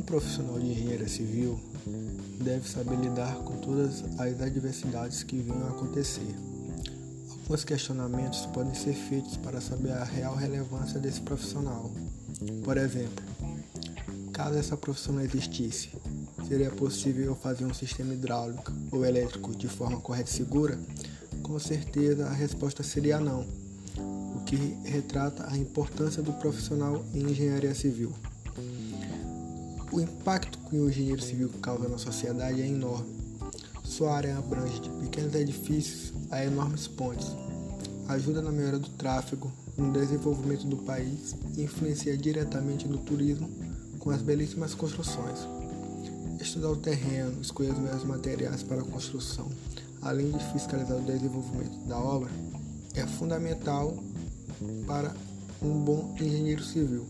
profissional de engenharia civil deve saber lidar com todas as adversidades que venham a acontecer. Alguns questionamentos podem ser feitos para saber a real relevância desse profissional. Por exemplo, caso essa profissão não existisse, seria possível fazer um sistema hidráulico ou elétrico de forma correta e segura? Com certeza a resposta seria não, o que retrata a importância do profissional em engenharia civil. O impacto que o engenheiro civil causa na sociedade é enorme. Sua área abrange de pequenos edifícios a enormes pontes. Ajuda na melhora do tráfego, no desenvolvimento do país e influencia diretamente no turismo com as belíssimas construções. Estudar o terreno, escolher os melhores materiais para a construção, além de fiscalizar o desenvolvimento da obra, é fundamental para um bom engenheiro civil.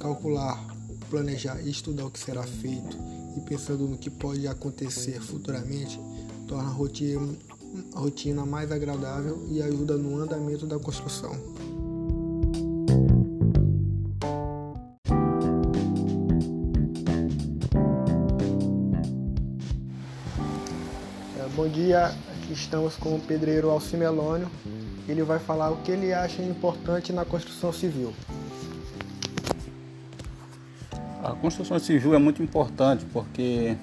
Calcular planejar e estudar o que será feito e pensando no que pode acontecer futuramente torna a rotina, a rotina mais agradável e ajuda no andamento da construção. É, bom dia, aqui estamos com o pedreiro Alcimelônio. Ele vai falar o que ele acha importante na construção civil. A construção civil é muito importante porque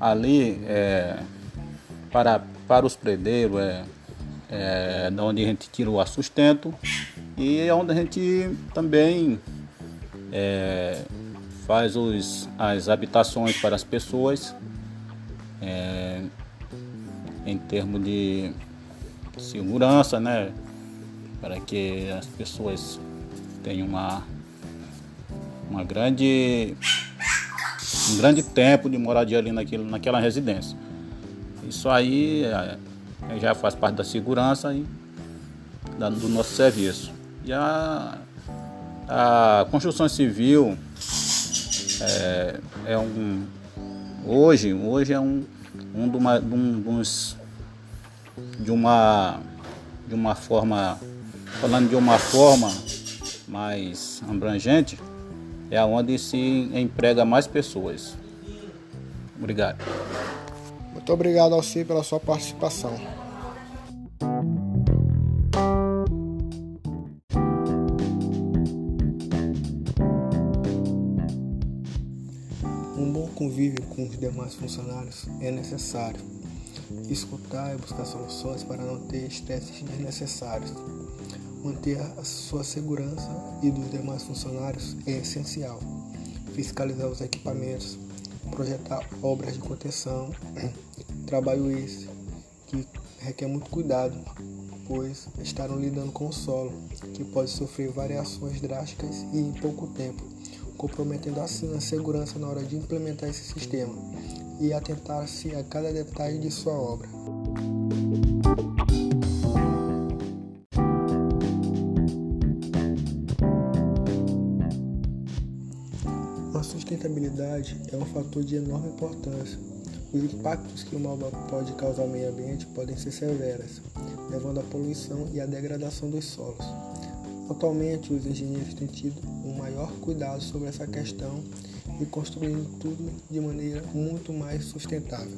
ali é, para, para os predeiros é, é da onde a gente tira o sustento e é onde a gente também é, faz os, as habitações para as pessoas é, em termos de segurança, né? Para que as pessoas tenham uma uma grande, um grande tempo de moradia ali naquele, naquela residência. Isso aí é, já faz parte da segurança e da, do nosso serviço. E a, a construção civil é, é um hoje hoje é um, um, de uma, de um de uma de uma forma falando de uma forma mais abrangente é onde se emprega mais pessoas. Obrigado. Muito obrigado, Alci, pela sua participação. Um bom convívio com os demais funcionários é necessário. Escutar e buscar soluções para não ter estresses desnecessários. Manter a sua segurança e dos demais funcionários é essencial. Fiscalizar os equipamentos, projetar obras de contenção, trabalho esse que requer muito cuidado, pois estarão lidando com o solo, que pode sofrer variações drásticas e em pouco tempo, comprometendo assim a segurança na hora de implementar esse sistema e atentar-se a cada detalhe de sua obra. A sustentabilidade é um fator de enorme importância. Os impactos que uma obra pode causar ao meio ambiente podem ser severos, levando à poluição e à degradação dos solos. Atualmente, os engenheiros têm tido um maior cuidado sobre essa questão e construindo tudo de maneira muito mais sustentável.